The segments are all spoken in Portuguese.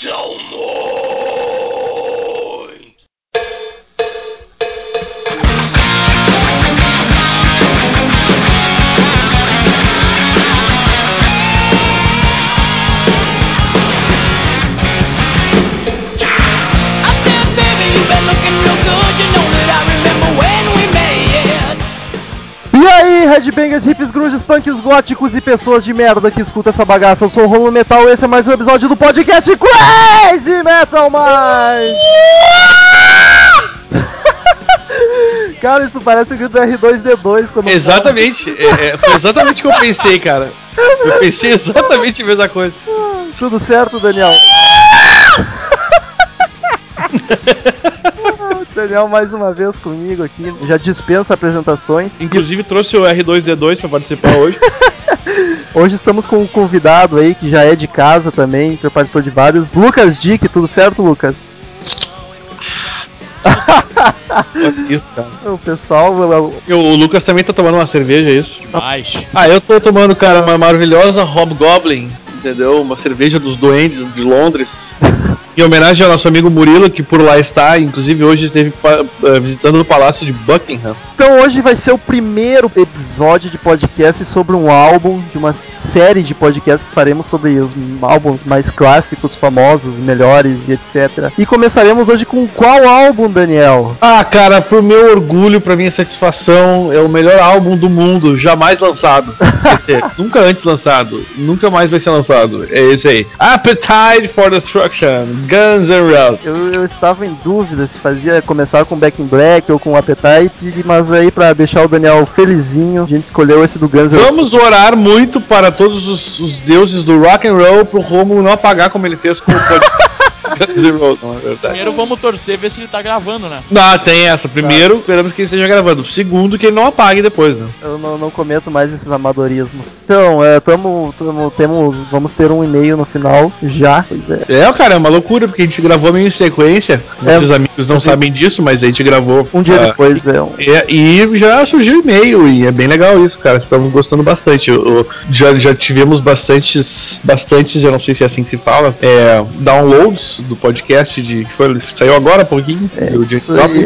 são muito. Headbangers, hips, grunges, punks, góticos e pessoas de merda que escuta essa bagaça. Eu sou o Rolo Metal e esse é mais um episódio do podcast Crazy Metal Mind! Cara, isso parece o grito do R2D2 quando Exatamente, é, é, foi exatamente o que eu pensei, cara. Eu pensei exatamente a mesma coisa. Tudo certo, Daniel? Daniel mais uma vez comigo aqui, já dispensa apresentações. Inclusive trouxe o R2D2 pra participar hoje. Hoje estamos com um convidado aí que já é de casa também, que participou de vários. Lucas Dick, tudo certo, Lucas? Isso, cara. O pessoal, o- O Lucas também tá tomando uma cerveja, é isso? Demais. Ah, eu tô tomando, cara, uma maravilhosa Hobgoblin, entendeu? Uma cerveja dos duendes de Londres. Em homenagem ao nosso amigo Murilo, que por lá está, inclusive hoje esteve eh, visitando o Palácio de Buckingham. Então hoje vai ser o primeiro episódio de podcast sobre um álbum, de uma série de podcasts que faremos sobre os álbuns mais clássicos, famosos, melhores e etc. E começaremos hoje com qual álbum, Daniel? Ah, cara, pro meu orgulho, pra minha satisfação, é o melhor álbum do mundo jamais lançado. Dizer, nunca antes lançado, nunca mais vai ser lançado. É esse aí. Appetite for Destruction, Guns N' Roses. Eu, eu estava em dúvida se fazia começar com Back in Black ou com Appetite, mas aí pra deixar o Daniel felizinho, a gente escolheu esse do Guns N' Roses. Vamos orar muito para todos os, os deuses do rock and roll pro Romulo não apagar como ele fez com o podcast Guns N' Roses, não é verdade. Primeiro vamos torcer, ver se ele tá gravando, né? Não, tem essa. Primeiro, esperamos que ele esteja gravando. Segundo, que ele não apague depois, né? Eu não, não cometo mais esses amadorismos. Então, é, tamo, tamo- temos, vamos ter um e-mail no final já. Pois é. É, cara, é uma loucura, porque a gente gravou meio em sequência. É. Nossos amigos não Sim. sabem disso, mas a gente gravou. Um dia ah, depois é um. É, e já surgiu e-mail, e é bem legal isso, cara. Estamos gostando bastante. Eu- eu- já, já tivemos bastantes, bastantes, eu não sei se é assim que se fala, é, downloads do podcast de. que Foi, saiu agora há pouquinho. É.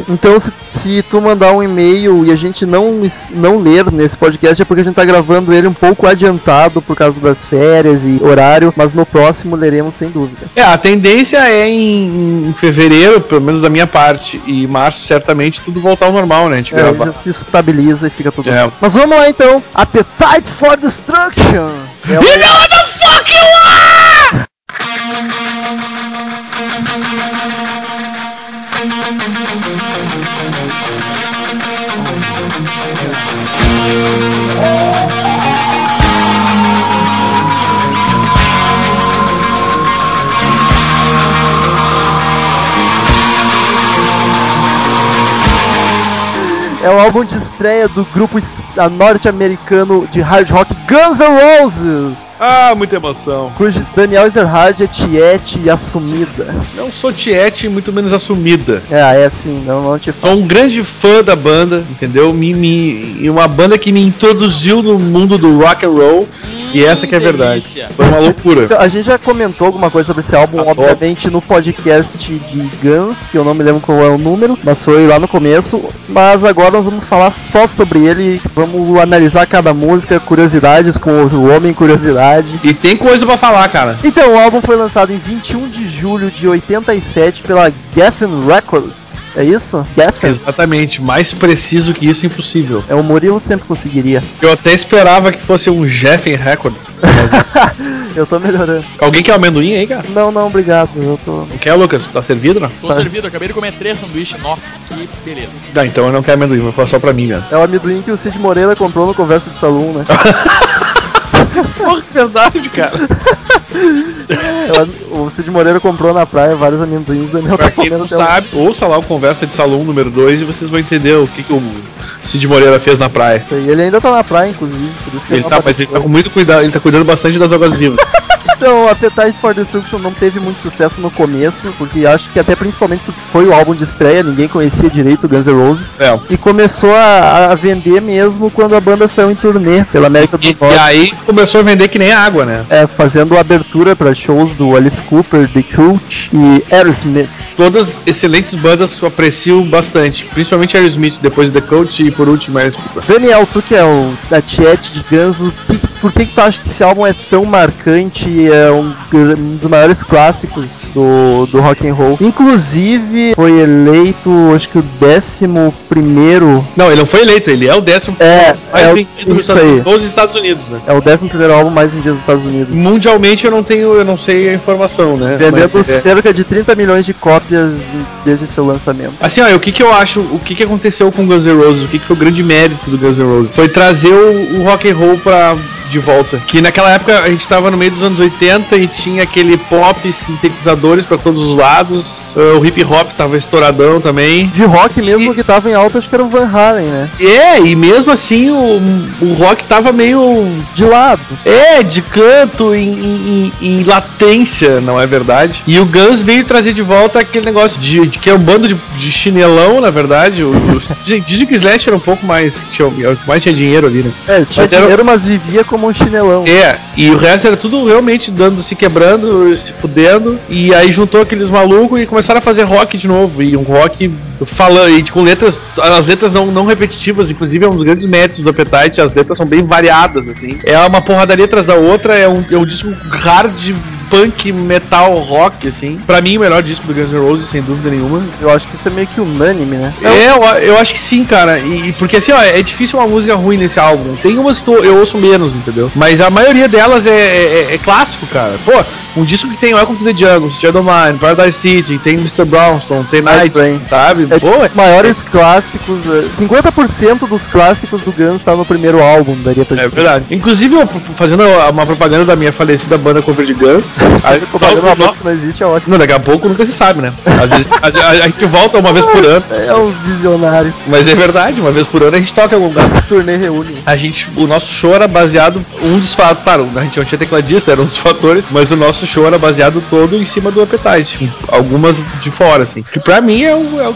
Então, se, se tu mandar um e-mail e a gente não, não ler nesse podcast, é porque a gente tá gravando ele um pouco adiantado por causa das férias e horário, mas no próximo leremos sem dúvida. É, a tendência é em, em fevereiro, pelo menos da minha parte, e março, certamente, tudo voltar ao normal, né? A gente É, gravar. já se estabiliza e fica tudo É. bem. Mas vamos lá então. Appetite for Destruction. É o- álbum de estreia do grupo norte-americano de hard rock Guns N' Roses, Ah, muita emoção. cujo Daniel Ezerhard é tiete e assumida. Não sou tiete, muito menos assumida. É, é assim, não, não te Sou falo. um grande fã da banda, entendeu? Me, me, e uma banda que me introduziu no mundo do rock and roll. E essa que é a verdade. delícia. Foi uma loucura. Então, a gente já comentou alguma coisa sobre esse álbum, Tá obviamente, no podcast de Guns, que eu não me lembro qual é o número, mas foi lá no começo. Mas agora nós vamos falar só sobre ele, vamos analisar cada música, curiosidades com o Homem Curiosidade. E tem coisa pra falar, cara. Então, o álbum foi lançado em 21 de julho de 87 pela Geffen Records. É isso? Geffen? Exatamente, mais preciso que isso, impossível. É, o Murilo sempre conseguiria. Eu até esperava que fosse um Jeff Records. Mas- eu tô melhorando. Alguém quer amendoim aí, cara? Não, não, obrigado. Eu tô. Não quer, Lucas? Tá servido, não? Tô Tá. servido, acabei de comer três sanduíches. Nossa, que beleza. Ah, então eu não quero amendoim, vou falar só pra mim, cara. É o amendoim que o Cid Moreira comprou no Conversa de Salão, né? Porra, verdade, cara. É, o Cid Moreira comprou na praia vários amendoins, Daniel Pra tá quem comendo não sabe, ouça lá o Conversa de Salão número 2 e vocês vão entender o que, que o Cid Moreira fez na praia. Isso aí. Ele ainda tá na praia, inclusive, por isso que Ele não tá, mas ele tá com muito cuidado, ele tá cuidando bastante das águas vivas. Então, Appetite for Destruction não teve muito sucesso no começo, porque acho que até principalmente porque foi o álbum de estreia, ninguém conhecia direito o Guns N' Roses. É. E começou a, a vender mesmo quando a banda saiu em turnê pela América do E, Norte. e aí começou a vender que nem água, né? É, fazendo abertura para shows do Alice Cooper, The Cult e Aerosmith. Todas excelentes bandas que eu aprecio bastante. Principalmente Aerosmith, depois The Coach e por último Alice Cooper. Daniel, tu que é o da Tiet de Guns, o que que- por que, que tu acha que esse álbum é tão marcante e é um, um dos maiores clássicos do, do rock and roll? Inclusive, foi eleito, acho que o décimo primeiro. Não, ele não foi eleito, ele é o décimo É, mais é vendido nos isso Estados- aí. nos Estados Unidos, né? É o décimo primeiro álbum mais vendido dos Estados Unidos. Mundialmente eu não tenho, eu não sei a informação, né? Vendendo Mas, é- cerca de 30 milhões de cópias desde seu lançamento. Assim, ó, o que que eu acho, o que que aconteceu com Guns N' Roses, o que que foi o grande mérito do Guns N' Roses? Foi trazer o, o rock and roll pra de volta. Que naquela época a gente tava no meio dos anos 80 e tinha aquele pop sintetizadores pra todos os lados. eh, o hip hop tava estouradão também. De rock mesmo que tava em alta, acho que era o Van Halen, né? É, e mesmo assim o, o rock tava meio De lado. É, de canto, em, em- em- latência, não é verdade? E o Guns veio trazer de volta aquele negócio de, de que é um bando de, de chinelão, na verdade. O, o, dizem que o Slash era um pouco mais. Tinha, mais tinha dinheiro ali, né? É, tinha Mas era- dinheiro, mas vivia como chinelão. É, e o resto era tudo realmente dando, se quebrando, se fudendo. E aí juntou aqueles malucos e começaram a fazer rock de novo. E um rock falando, e com letras, as letras não, não repetitivas, inclusive é um dos grandes méritos do Appetite, as letras são bem variadas, assim. É uma porradaria atrás da outra, é um, é um disco hard, punk, metal, rock, assim. Pra mim, o melhor disco do Guns N' Roses, sem dúvida nenhuma. Eu acho que isso é meio que unânime, né? É, eu, eu acho que sim, cara. E, e porque assim, ó, é difícil uma música ruim nesse álbum. Tem umas que eu ouço menos, entendeu? Mas a maioria delas é, é- é clássico, cara. Pô, um disco que tem Welcome to the Jungle, Shadow Mine, Paradise City, tem Mr. Brownstone, tem Night Train. sabe? É Pô, tipo os maiores clássicos. é, 50% dos clássicos do Guns tá no primeiro álbum, daria pra é dizer. verdade. Inclusive, eu, fazendo uma propaganda da minha falecida banda cover de Guns. aí, Propaganda uma banda que não existe é ótimo. não, daqui a pouco nunca se sabe, né? Às vezes a, a- a gente volta uma vez por ano. É um visionário. Mas é verdade, uma vez por ano a gente toca algum lugar. Turnê reúne. A gente, o nosso show era baseado, um dos fatos, claro, a gente não tinha tecladista, era um dos fatores, mas o nosso show era baseado todo em cima do Appetite, algumas de fora, assim. Que pra mim é o, é o,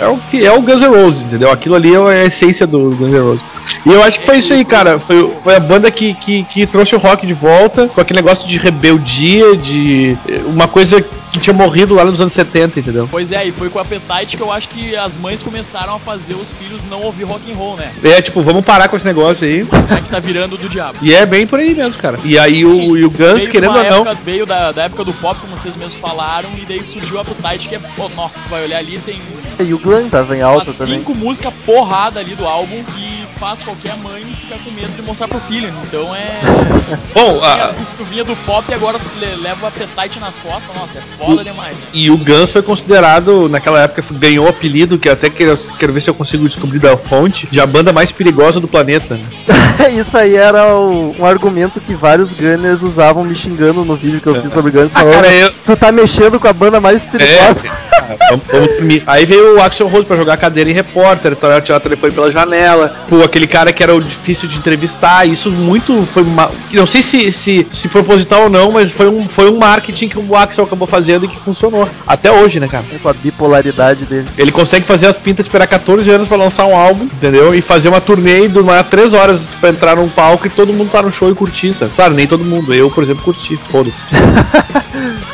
é o que é o Guns N' Roses, entendeu? Aquilo ali é a essência do Guns N' Roses. E eu acho que foi isso aí, cara. Foi, foi a banda que, que, que trouxe o rock de volta, com aquele negócio de rebeldia, de uma coisa que tinha morrido lá nos anos 70, entendeu? Pois é, e foi com o Appetite que eu acho que as mães começaram a fazer os filhos não ouvir rock and roll, né? É, tipo, vamos parar com esse negócio aí. É que tá virando do diabo. E é bem por aí mesmo, cara. E aí o, e o Guns, querendo ou não. época- veio da, da época do pop, como vocês mesmos falaram, e daí surgiu o Appetite, que é, pô, nossa, vai olhar ali, tem E o Glenn tava em alta umas também. cinco músicas porrada ali do álbum que faz qualquer mãe ficar com medo de mostrar pro filho. Então é. Bom, a- Tu vinha do pop e agora leva o Appetite nas costas, nossa, é foda demais. né? E o Guns foi considerado, naquela época, ganhou o apelido, que até quero, quero ver se eu consigo descobrir da fonte, de a banda mais perigosa do planeta. né? Isso aí era o- um argumento que vários Gunners usavam me xingando no vídeo que eu fiz sobre Guns. Ah, Falando, cara, eu. tu tá mexendo com a banda mais É, perigosa. ah, vamos, vamos. Aí veio o Axel Rose pra jogar cadeira em repórter, tirar tirar o telefone pela janela. Pô, aquele cara que era o difícil de entrevistar. Isso muito foi. uma- Não sei se, se, se proposital ou não, mas foi um, foi um marketing que o Axel acabou fazendo e que funcionou. Até hoje, né, cara? Com a bipolaridade dele. Ele consegue fazer as pintas, esperar 14 anos pra lançar um álbum, entendeu? E fazer uma turnê e demorar 3 horas pra entrar num palco e todo mundo tá no show e curtir, sabe? Claro, nem todo mundo. Eu, por exemplo, curti. Foda-se.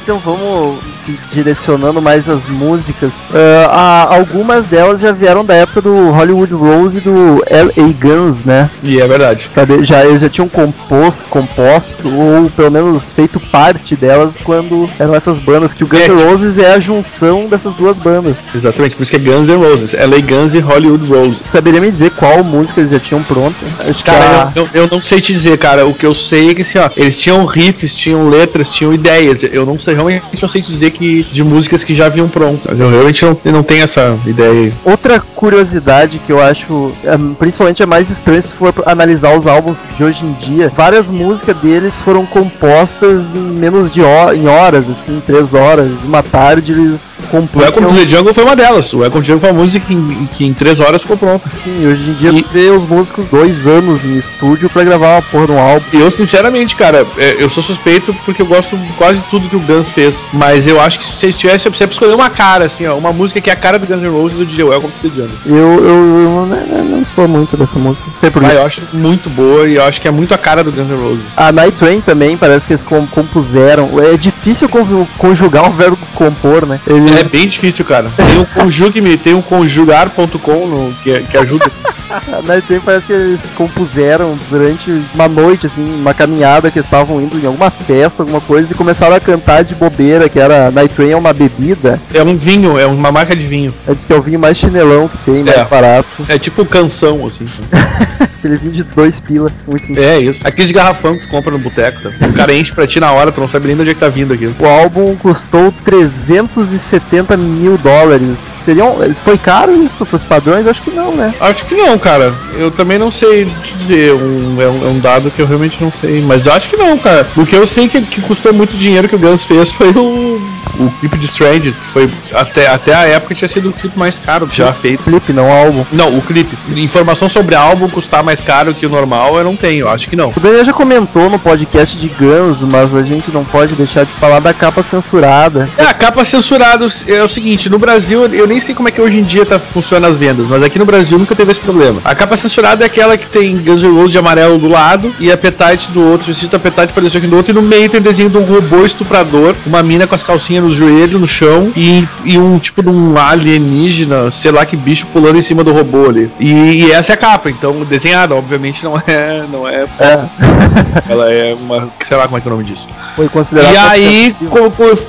Então vamos se direcionando mais as músicas. Ah, a- algumas delas já vieram da época do Hollywood Rose e do L.A. Guns, né? E é verdade. Sabe, já, eles já tinham composto, composto, ou pelo menos feito parte delas quando eram essas bandas, que o Guns É, N' Roses é a junção dessas duas bandas. Exatamente, por isso que é Guns N' Roses. LA Guns e Hollywood Roses. Saberia me dizer qual música eles já tinham pronta? Acho que a... Cara, eu, eu, eu não sei te dizer, cara. O que eu sei é que assim, ó, eles tinham riffs, tinham letras, tinham ideias. Eu não sei, realmente não sei te dizer que de músicas que já vinham prontas. Eu realmente não, não tenho essa ideia aí. Outra curiosidade que eu acho, é, principalmente é mais estranho se tu for analisar os álbuns de hoje em dia, várias músicas deles foram compostas em menos de ho em horas, assim, três horas, uma tarde eles O Welcome to compõem. the Jungle foi uma delas. O Welcome to the Jungle foi uma música que em, que em três horas ficou pronta. Sim, hoje em dia E- vê os músicos dois anos em estúdio pra gravar uma porra de um álbum. Eu, sinceramente, cara, é, eu sou suspeito porque eu gosto de quase tudo que o Guns fez. Mas eu acho que se tivesse sempre escolher uma cara, assim, ó, uma música que é a cara do Guns N' Roses, eu diria Welcome to the Jungle. Eu, eu, eu não, não sou muito dessa música, não sei porquê. Mas eu acho muito boa e eu acho que é muito a cara do Guns N' Roses. A Night Train também, parece que eles com- compuseram. É difícil con- conjugar o verbo compor, né? Eles, É bem difícil, cara. Tem um conjugue-me, tem um conjugar.com que, que ajuda. A Night Train parece que eles compuseram durante uma noite, assim, uma caminhada que eles estavam indo em alguma festa, alguma coisa, e começaram a cantar de bobeira, que era Night Train é uma bebida. É um vinho, é uma marca de vinho. Eu disse que é o vinho mais chinelão que tem, mais É. barato. É tipo canção, assim. Aquele vinho de dois pila, um e cinco. É isso. Aqueles de garrafão que tu compra no boteco, sabe? O cara enche pra ti na hora, tu não sabe nem de onde é que tá vindo aquilo. O álbum custou 370 mil dólares. Seriam, foi caro isso pros padrões? Acho que não, né? Acho que não, cara. Eu também não sei dizer. Um, é, um, é um dado que eu realmente não sei. Mas eu acho que não, cara. O que eu sei que, que custou muito dinheiro que o Guns fez foi o, o clipe de Strange. Foi até, até a época tinha sido o clipe mais caro já feito. Clipe, não álbum. Não, o clipe. Informação sobre álbum custar mais caro que o normal, eu não tenho. Acho que não. O Daniel já comentou no podcast de Guns, mas a gente não pode deixar de falar da capa censurada. É, a capa censurada é o seguinte, no Brasil, eu nem sei como é que hoje em dia tá, funciona as vendas, mas aqui no Brasil nunca teve esse problema. A capa censurada é aquela que tem Guns N' Roses de amarelo do lado e Appetite do outro, vestido Appetite pareceu aqui do outro, e no meio tem desenho de um robô estuprador, uma mina com as calcinhas no joelho, no chão, e, e um tipo de um alienígena, sei lá que bicho pulando em cima do robô ali. E, e essa é a capa, então desenhada, obviamente não é, não é foto, ela é uma, sei lá como é que é o nome disso. Foi considerado. E aí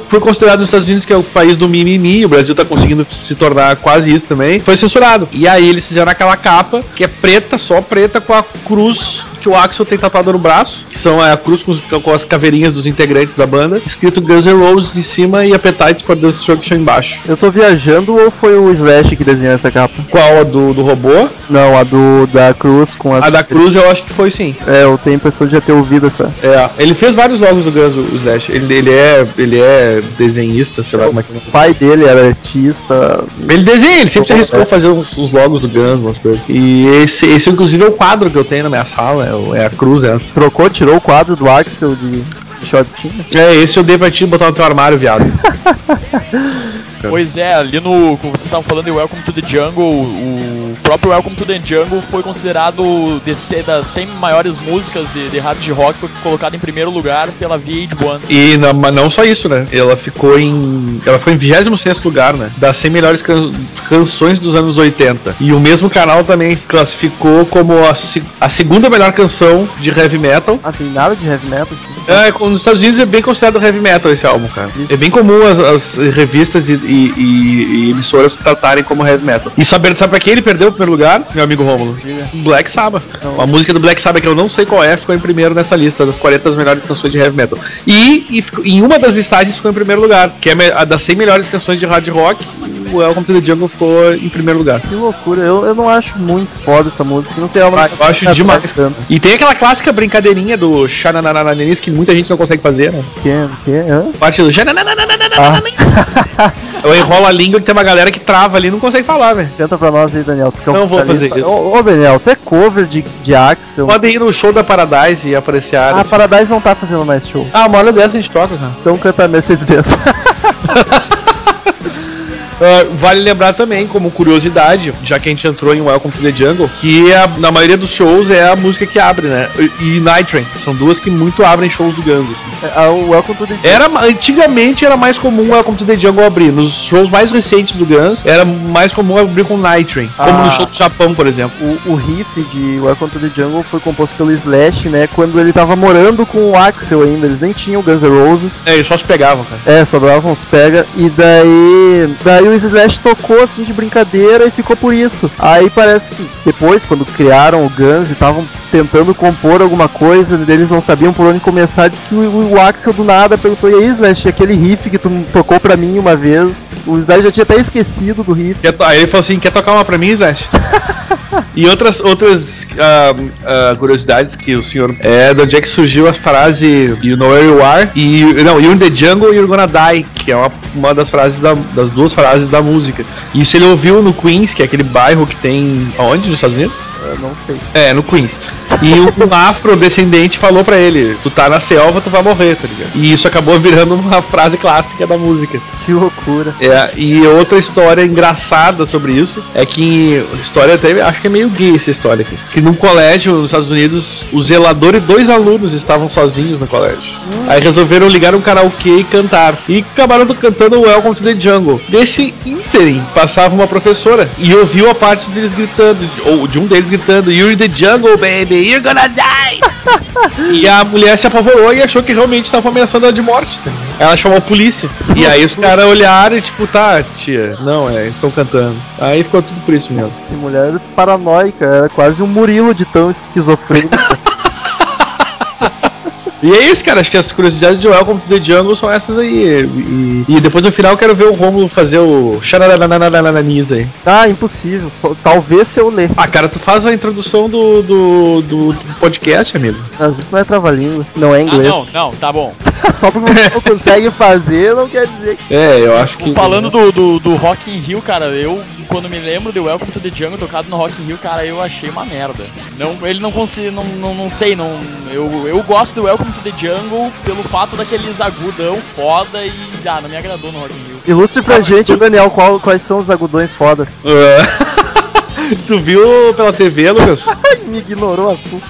foi considerado nos Estados Unidos que é o país do mimimi, o Brasil tá conseguindo se tornar quase isso também, foi censurado. E aí eles fizeram aquela capa que é preta, só preta, com a cruz que o Axel tem tatuada no braço, que são é, a cruz com, com as caveirinhas dos integrantes da banda, escrito Guns N' Roses em cima e Appetite for Destruction embaixo. Eu tô viajando ou foi o Slash que desenhou essa capa? Qual a do, do robô? Não, a do da Cruz com as. A da cruz eu acho que foi sim. É, eu tenho a impressão de já ter ouvido essa. É, ele fez vários logos do Guns, o Slash. Ele, ele, é, ele é desenhista, sei lá como é que é. O pai dele era artista. Ele desenha, ele sempre se arriscou a fazer uns, uns logos do Guns, umas coisas. E esse, esse, inclusive, é o quadro que eu tenho na minha sala, é, é a cruz essa. Trocou, tirou o quadro do Axel de shortinho. É, esse eu dei pra ti botar no teu armário, viado. Pois é, ali no. Como vocês estavam falando de Welcome to the Jungle, o próprio Welcome to the Jungle foi considerado de ser das 100 maiores músicas de, de hard rock, foi colocado em primeiro lugar pela VH1. E não, mas não só isso, né? Ela ficou em. Ela foi em 26 lugar, né? Das 100 melhores can- canções dos anos 80. E o mesmo canal também classificou como a, a segunda melhor canção de heavy metal. Ah, tem nada de heavy metal assim. É, nos Estados Unidos é bem considerado heavy metal esse álbum, cara. É bem comum as, as revistas e, e- e- e emissoras tratarem como heavy metal. E saber, sabe pra quem ele perdeu o primeiro lugar, meu amigo Rômulo? Black Sabbath. Não. A música do Black Sabbath, que eu não sei qual é, ficou em primeiro nessa lista das 40 melhores canções de heavy metal. E, e ficou- em uma das listagens ficou em primeiro lugar, que é a das 100 melhores canções de hard rock. O Welcome to the Jungle ficou em primeiro lugar. Que loucura, eu, eu não acho muito foda essa música, assim, não sei ela Ah, eu acho é, demais. tanto. E tem aquela clássica brincadeirinha do Xananananis que muita gente não consegue fazer, né? Que, que, hã? Parte do Ah, Eu enrolo a língua que tem uma galera que trava ali e não consegue falar, velho. canta pra nós aí, Daniel. Tu que é um Não vou fazer isso. Ô, ô, Daniel, tu é cover de, de Axel. Podem ir no show da Paradise e apreciar. Ah, esse- Paradise não tá fazendo mais show. Ah, uma hora dessa a gente toca, cara. Então canta Mercedes-Benz. Ah, vale lembrar também, como curiosidade, já que a gente entrou em Welcome to the Jungle, que a- na maioria dos shows é a música que abre, né? E, e Night Train. São duas que muito abrem shows do Guns. o Welcome to the Era, antigamente era mais comum Welcome to the Jungle abrir. Nos shows mais recentes do Guns, era mais comum abrir com Night Train. Como Ah. no show do Japão, por exemplo. O, o riff de Welcome to the Jungle foi composto pelo Slash, né? Quando ele tava morando com o Axel ainda. Eles nem tinham Guns N' Roses. É, eles só se pegavam, cara. É, só davam uns pega. E daí. Daí o o Slash tocou assim de brincadeira e ficou por isso. Aí parece que depois, quando criaram o Guns e estavam tentando compor alguma coisa, eles não sabiam por onde começar, disse que o, o Axel do nada perguntou, e aí Slash, aquele riff que tu tocou pra mim uma vez, o Slash já tinha até esquecido do riff. Aí ele falou assim: quer tocar uma pra mim, Slash? e outras, outras ah, ah, curiosidades que o senhor. É de onde é que surgiu a frase You know where you are? E. Não, You're in the jungle, you're gonna die. Que é uma, uma das frases da- das duas frases da música. Isso ele ouviu no Queens, que é aquele bairro que tem. Aonde? Nos Estados Unidos? Eu não sei. É, no Queens. E um afrodescendente falou pra ele: Tu tá na selva, tu vai morrer, tá ligado? E isso acabou virando uma frase clássica da música. Que loucura. É, e outra história engraçada sobre isso é que história até acho que é meio gay essa história aqui. Que num colégio nos Estados Unidos, o zelador e dois alunos estavam sozinhos no colégio. Aí resolveram ligar um karaokê e cantar. E acabaram cantando Welcome to the Jungle. Nesse ínterim passava uma professora e ouviu a parte deles gritando, ou de um deles gritando, You're in the jungle, baby, you're gonna die! E a mulher se apavorou e achou que realmente estava ameaçando ela de morte. tá? Ela chamou a polícia. E aí os caras olharam e tipo, tá, tia, não, é, estão cantando. Aí ficou tudo por isso mesmo. Que mulher paranoica, era quase um Murilo de tão esquizofrênico. E é isso, cara. Acho que as curiosidades de Welcome to the Jungle são essas aí. E, e depois no final quero ver o Romulo fazer o xarananananananis aí. ah, impossível. Só, talvez se eu ler. Ah, cara, tu faz a introdução do, do, do, do podcast, amigo. Mas isso não é trava-língua, não é Ah, inglês. não, não, tá bom. Só porque você não consegue fazer, não quer dizer que. É, eu acho que. Falando do, do, do Rock in Rio, cara, eu, quando me lembro de Welcome to the Jungle tocado no Rock in Rio, cara, eu achei uma merda. Não, ele não conseguiu, não, não, não sei, não, eu, eu gosto do Welcome to the Jungle pelo fato daqueles agudão foda e, ah, não me agradou no Rock in Rio. Ilustre pra Ah, gente, Daniel, qual- quais são os agudões fodas. Tu viu pela TV, Lucas? Me ignorou a cu.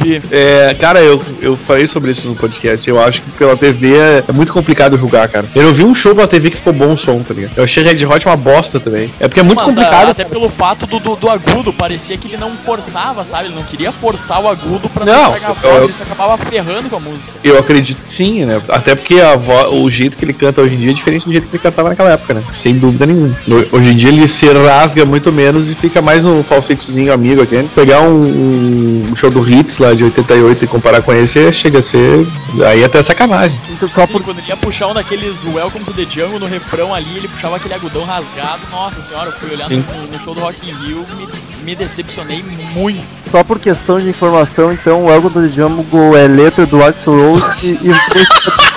Vi. É, cara, eu, eu falei sobre isso no podcast. Eu acho que pela TV é, é muito complicado julgar, cara. Eu não vi um show pela TV que ficou bom o som, tá ligado? Eu achei Red Hot uma bosta também. É porque é muito Mas, ah, complicado. até pelo fato do, do, do agudo, parecia que ele não forçava, sabe? Ele não queria forçar o agudo pra não, Não, estragar a voz, eu- isso acabava ferrando com a música. Eu acredito que sim, né? Até porque a vo- o jeito que ele canta hoje em dia é diferente do jeito que ele cantava naquela época, né? Sem dúvida nenhuma. Hoje em dia ele se rasga muito menos e fica mais no falsetozinho amigo aqui. Pegar um, um show do Hits lá de 88 e comparar com esse chega a ser. Aí até sacanagem. Então, só Sim, por. quando ele ia puxar um daqueles Welcome to the Jungle no refrão ali, ele puxava aquele agudão rasgado. Nossa senhora, eu fui olhar no, no show do Rock in Rio, me, me decepcionei muito. Só por questão de informação, então, o Elgon do Jungle é letra do Axel Rose e, e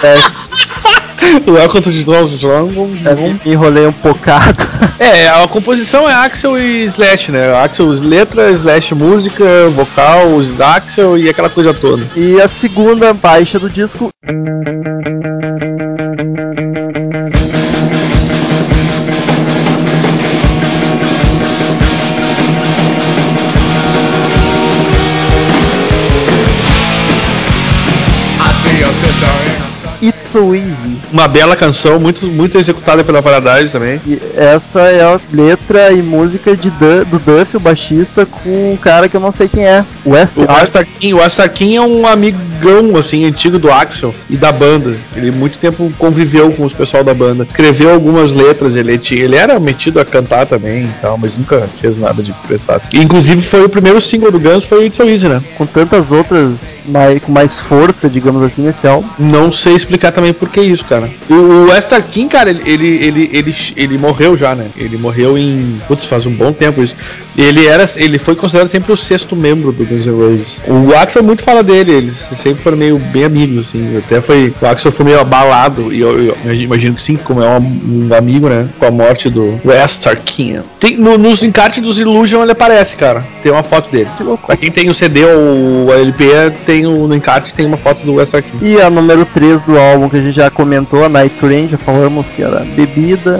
é, Welcome to Jungle. é, me enrolei um bocado. É, a composição é Axel e Slash, né? Axel letra, Slash música, vocal, os Axel e aquela coisa toda. E a segunda baixa do disco. It's So Easy. Uma bela canção, muito, muito executada pela Paradise também. E essa é a letra e música de Du- do Duff, o baixista, com um cara que eu não sei quem é. West O Ar- Astarkin, o Astarkin é um amigão, assim, antigo do Axel e da banda. Ele muito tempo conviveu com os pessoal da banda. Escreveu algumas letras, ele, tinha, ele era metido a cantar também e tal, mas nunca fez nada de prestar. E, inclusive foi o primeiro single do Guns, foi It's So Easy, né? com tantas outras mais, com mais força, digamos assim, nesse álbum. Não sei explicar também por que isso, cara. O, o Esther King, cara, ele, ele, ele, ele, ele morreu já, né? Ele morreu em. Putz, faz um bom tempo isso. Ele era. Ele foi considerado sempre o sexto membro do Guns N' Roses. O Axel muito fala dele, eles sempre foram meio bem amigos, assim. Até foi. O Axel foi meio abalado, e eu, eu imagino que sim, como é um, um amigo, né? Com a morte do Esther King. Tem, no, nos encartes dos Illusion ele aparece, cara. Tem uma foto dele. Que louco. Pra quem tem o CD ou o LP, tem o, no encarte tem uma foto do Esther King. E a número 3 do álbum que a gente já comentou, a Night Train, já falamos que era bebida.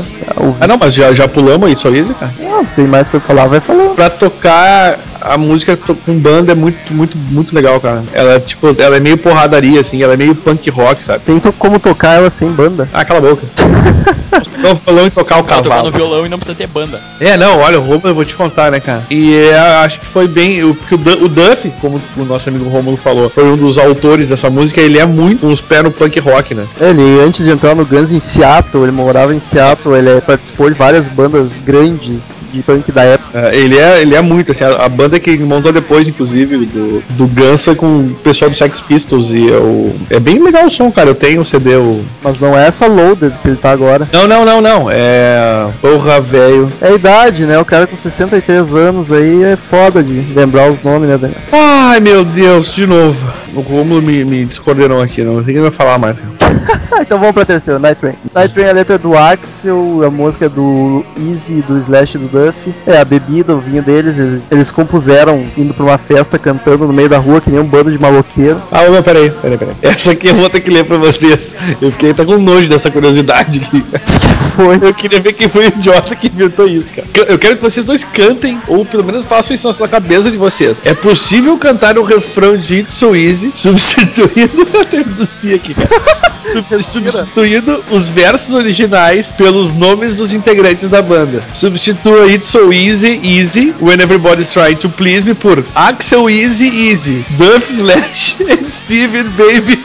Ah não, mas já, já pulamos isso aí, cara. Não, tem mais pra falar, vai falando. Pra tocar a música to- com banda é muito, muito, muito legal, cara. Ela, tipo, ela é meio porradaria, assim, ela é meio punk rock, sabe? Tem to- como tocar ela sem banda. Ah, cala a boca. Estão falando em tocar o Cara, tocar no cavalo. violão e não precisa ter banda. É, não, olha, o Romulo eu vou te contar, né, cara? E é, acho que foi bem. O, porque o, Du- o Duff, como o nosso amigo Romulo falou, foi um dos autores dessa música, ele é muito com os pés no punk rock, né? Ele, antes de entrar no Guns em Seattle, ele morava em Seattle, ele é, participou de várias bandas grandes de punk da época. É, ele, é, ele é muito, assim, a, a banda que ele montou depois, inclusive, do, do Guns foi com o pessoal do Sex Pistols e eu, é bem legal o som, cara. Eu tenho o CD, o. Mas não é essa Loaded que ele tá agora. Não, não, não, não. É. Porra, velho. É a idade, né? O cara com 63 anos aí é foda de lembrar os nomes, né, Daniel? Ai, meu Deus, de novo. O Romulo me, me aqui, não sei o que ele vai falar mais, então vamos pra terceira, Night Train. Night Train é a letra do Axel, a música é do Easy, do Slash e do Duff. É a bebida, o vinho deles, eles, eles compuseram indo pra uma festa cantando no meio da rua que nem um bando de maloqueiro. Ah, não, peraí, peraí, peraí. Essa aqui eu vou ter que ler pra vocês. Eu fiquei até com nojo dessa curiosidade aqui. que foi? Eu queria ver quem foi o idiota que inventou isso, cara. Eu quero que vocês dois cantem, ou pelo menos façam isso na cabeça de vocês. É possível cantar o refrão de It's So Easy, substituindo. Cuspir aqui, cara. Substituindo os versos originais pelos nomes dos integrantes da banda. Substitua It's So Easy, Easy, When Everybody's Trying to Please Me por Axel Easy, Easy, Duff Slash and Steven Baby.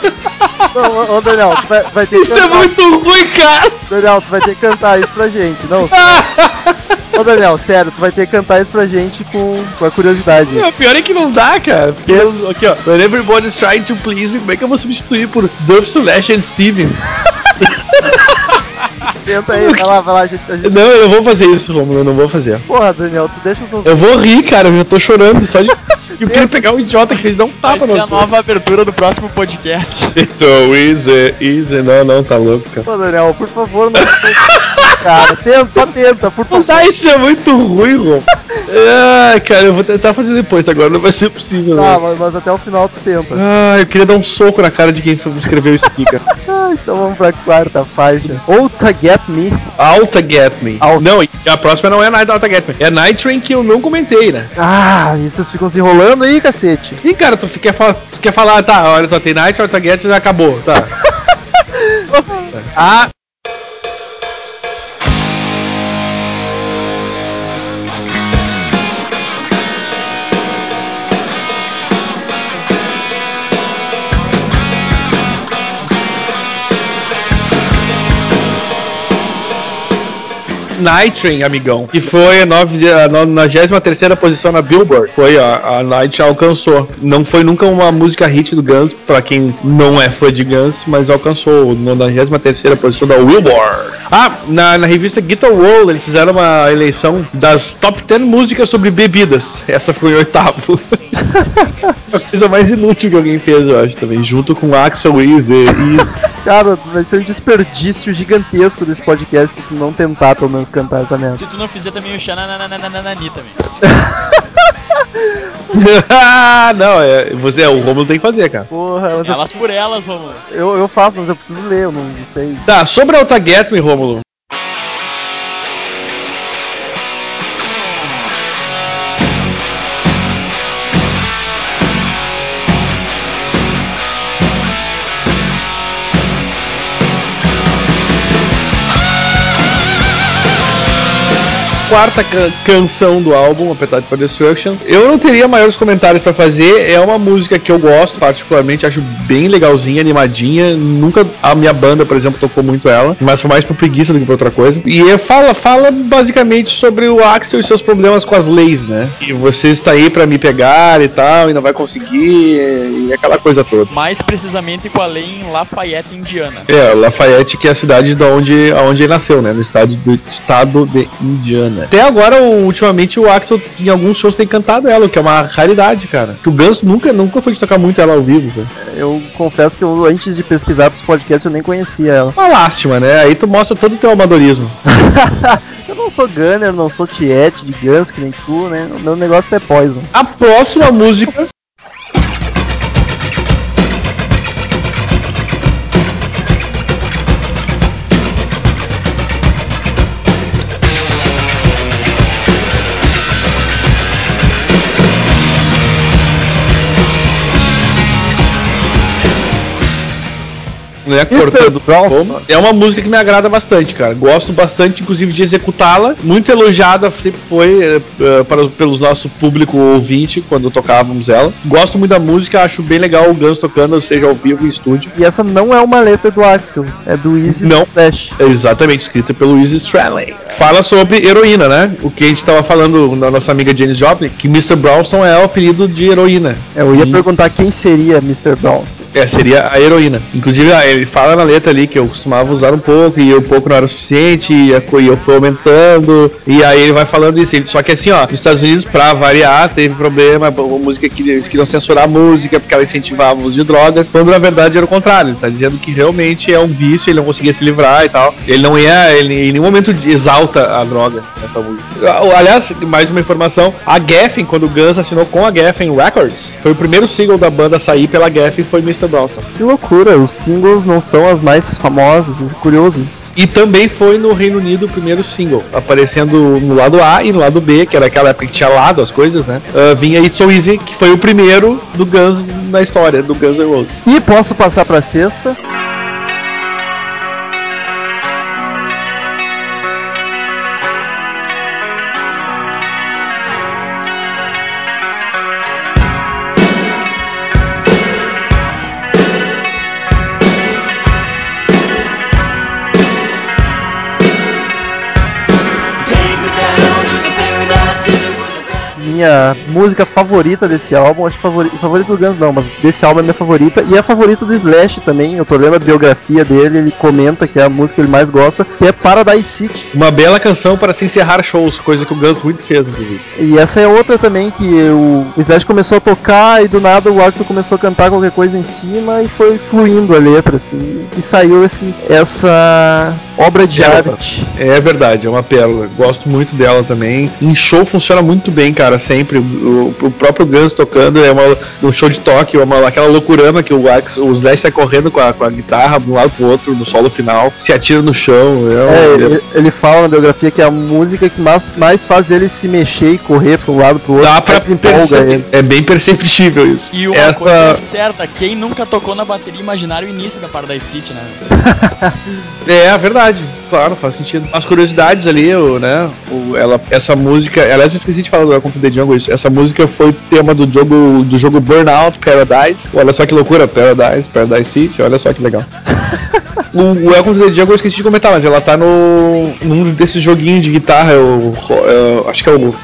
Não, ô, Daniel, tu vai, vai ter que Isso é cantar. muito ruim, cara! Daniel, tu vai ter que cantar isso pra gente. Não. Ô, Daniel, sério, tu vai ter que cantar isso pra gente com, com a curiosidade. O pior é que não dá, cara. Porque, eu- aqui, ó. When everybody's trying to please me, como é que eu vou substituir por Duff Slash and Steven? Tenta aí, vai lá, vai lá, a gente. A gente... Não, eu não vou fazer isso, Romulo, eu não vou fazer. Porra, Daniel, tu deixa os Eu vou rir, cara, eu já tô chorando só de. Eu quero pegar um idiota que eles dão um Vai tapa ser a no. nova abertura do próximo podcast. It's so easy, easy. Não, não, tá louco, cara. Ô, Daniel, por favor, não. Cara, tenta, só tenta, por favor. dá, isso é muito ruim, Romulo. Ah, cara, eu vou tentar fazer depois, agora não vai ser possível, Tá, não. mas, mas até o final tu tenta. Ah, eu queria dar um soco na cara de quem escreveu isso aqui, cara. Ah, então vamos pra quarta faixa. Outra Get Me. Alta Get Me. Alta. Não, e a próxima não é Night Alta Get Me. É Night Train que eu não comentei, né? Ah, e vocês ficam se enrolando aí, cacete. Ih, cara, tu quer, falar, tu quer falar, tá, olha só, tem Night Alta Get já acabou, tá. ah. Night Train, amigão. Que foi a 93 posição na Billboard. Foi a, a Night alcançou. Não foi nunca uma música hit do Guns, pra quem não é fã de Guns, mas alcançou a 93 posição da Billboard. Ah, na, na revista Guitar World eles fizeram uma eleição das top 10 músicas sobre bebidas. Essa foi em oitavo. a coisa mais inútil que alguém fez, eu acho também. Junto com Axel Easy e Cara, vai ser um desperdício gigantesco desse podcast se tu não tentar pelo menos cantar essa merda. Se tu não fizer também o xanananananani também. ah, não, é, você, o Romulo tem que fazer, cara. Porra, mas eu, Elas por elas, Romulo. eu, eu faço, mas eu preciso ler, eu não sei. Tá, sobre a Alta Me, Romulo. Quarta ca- canção do álbum, Appetite for Destruction. Eu não teria maiores comentários pra fazer. É uma música que eu gosto, particularmente, acho bem legalzinha, animadinha. Nunca a minha banda, por exemplo, tocou muito ela, mas foi mais por preguiça do que por outra coisa. E é- fala, fala basicamente sobre o Axel e seus problemas com as leis, né? E você está aí pra me pegar e tal, e não vai conseguir, e aquela coisa toda. Mais precisamente com a lei em Lafayette, Indiana. É, Lafayette, que é a cidade de onde, onde ele nasceu, né? No estado, do estado de Indiana. Até agora, o- ultimamente, o Axel em alguns shows tem cantado ela, o que é uma raridade, cara. Que o Guns nunca, nunca foi de tocar muito ela ao vivo, sabe? Eu confesso que eu, antes de pesquisar pros podcasts eu nem conhecia ela. Uma lástima, né? Aí tu mostra todo o teu amadorismo. eu não sou gunner, não sou tiete de Guns, que nem tu, né? O meu negócio é Poison. A próxima música. É Mr. cortando como. É uma música que me agrada bastante, cara. Gosto bastante, inclusive, de executá-la. Muito elogiada sempre foi eh, para, pelos nosso público ouvinte quando tocávamos ela. Gosto muito da música, acho bem legal o Guns tocando, seja ao vivo em estúdio. E essa não é uma letra do Axel, é do Easy Não. Dash. É exatamente, escrita pelo Easy Stradley. Fala sobre heroína, né? O que a gente tava falando na nossa amiga Janis Joplin, que Mr. Brownston é o apelido de heroína. Eu ia E- perguntar quem seria Mr. Bronston. É, seria a heroína. Inclusive, ah, ele fala na letra ali que eu costumava usar um pouco e um pouco não era suficiente, e, a e eu fui aumentando. E aí ele vai falando isso. Ele- Só que assim, ó, nos Estados Unidos, pra variar, teve problema, a música que eles queriam censurar a música porque ela incentivava o uso de drogas, quando na verdade era o contrário. Ele tá dizendo que realmente é um vício, ele não conseguia se livrar e tal. Ele não ia, ele em nenhum momento exalta a droga nessa música. Ah, Aliás, mais uma informação: a Geffen, quando o Guns assinou com a Geffen Records, foi o primeiro single da banda a sair pela Geffen, foi Mr. Brownston. Que loucura, os singles não são as mais famosas, é curioso isso. E também foi no Reino Unido o primeiro single, aparecendo no lado A e no lado B, que era aquela época que tinha lado as coisas, né? Ah, vinha It's So Easy, que foi o primeiro do Guns na história, do Guns N' Roses. E posso passar pra sexta? Minha música favorita desse álbum, acho favorita, favorita do Guns não, mas desse álbum é minha favorita e é a favorita do Slash também. Eu tô lendo a biografia dele, ele comenta que é a música que ele mais gosta, que é Paradise City. Uma bela canção para se encerrar shows, coisa que o Guns muito fez, inclusive. E essa é outra também que o, Slash começou a tocar e do nada o Axel começou a cantar qualquer coisa em cima e foi fluindo a letra assim e saiu esse, essa obra de Pérola. arte. É verdade, é uma pérola. Gosto muito dela também. Em show funciona muito bem, cara, sempre. O, o próprio Guns tocando é uma, um show de toque, é uma, aquela loucurama que o o Slash sai correndo com a, com a guitarra de um lado pro outro no solo final, se atira no chão. É, É, ele, ele fala na biografia que é a música que mais, mais faz ele se mexer e correr para um lado pro outro, dá pra perceber. ele. É bem perceptível isso. E uma Essa... coisa é certa, quem nunca tocou na bateria imaginária o início da Paradise City, né? É, é verdade, claro, faz sentido. As curiosidades ali, o, né? O, ela, essa música. Aliás, eu esqueci de falar do the Jungle. Isso. Essa música foi tema do jogo do jogo Burnout Paradise. Olha só que loucura, Paradise, Paradise City, olha só que legal. O Welcome to the Jungle eu esqueci de comentar, mas ela tá no. num desses joguinhos de guitarra, o, é, acho que é o.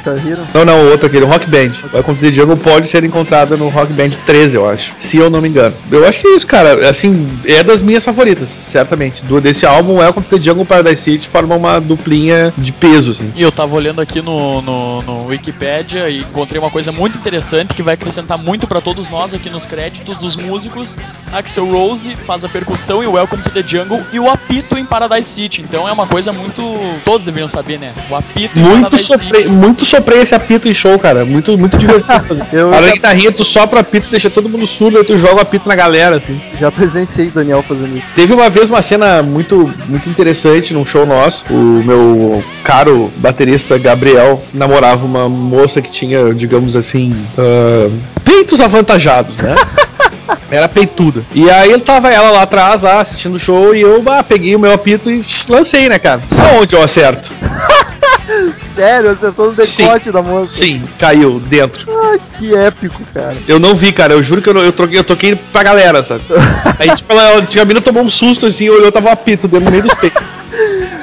Não, não, o outro aquele, o Rock Band. O Welcome to the Jungle pode ser encontrada no Rock Band 13, eu acho. Se eu não me engano. Eu acho que é isso, cara. Assim, é das minhas favoritas, certamente. Do, desse álbum, Welcome to the Jungle Paradise City forma uma duplinha de peso, assim. E eu tava olhando aqui no, no, no Wikipedia e encontrei uma coisa muito interessante que vai acrescentar muito pra todos nós aqui nos créditos dos músicos. Axel Rose faz a percussão em Welcome to the Jungle e o apito em Paradise City. Então é uma coisa muito. Todos deveriam saber, né? O apito em Muito Paradise soprei, City. muito soprei esse apito em show, cara. Muito, muito divertido fazer. Eu Para já- a guitarrinha, tu sopra apito, deixa todo mundo surdo, aí tu joga o apito na galera, assim. Já presenciei Daniel fazendo isso. Teve uma vez uma cena muito, muito interessante num show nosso. O meu caro baterista Gabriel namorava uma moça que tinha, digamos assim, ah, peitos avantajados, né? Era peituda. E aí ele tava ela lá atrás, lá, assistindo o show, e eu ah, peguei o meu apito e lancei, né, cara? Aonde eu acerto? Sério, acertou no decote da moça. Sim, caiu dentro. Ah, que épico, cara. Eu não vi, cara. Eu juro que eu, não- eu, troquei, eu toquei pra galera, sabe? Aí, tipo, ela, a mina tomou um susto assim, olhou, tava um apito dentro no meio dos peitos.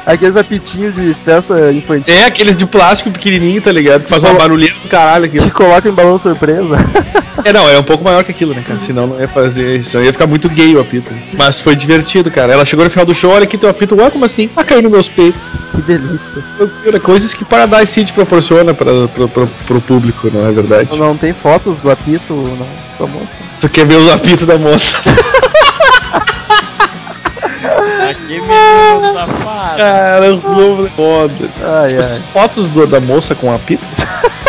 Aqueles apitinhos de festa infantil É aqueles de plástico pequenininho, tá ligado? Que faz uma barulheira do caralho aqui. que colocam em balão surpresa. É, não, é um pouco maior que aquilo, né, cara? Senão não ia fazer isso. Ia ficar muito gay o apito. Mas foi divertido, cara. Ela chegou no final do show, olha aqui teu apito. Ué, como assim? Ah, caiu nos meus peitos. que delícia. Coisas que Paradise City proporciona pra, pro, pro, pro público, não é verdade? Não tem fotos do apito não, pra moça. Tu quer ver os apitos da moça? Aqui menino safado. Cara, o Globo é foda. Ai, Tipo, ai. fotos do- da moça com apito?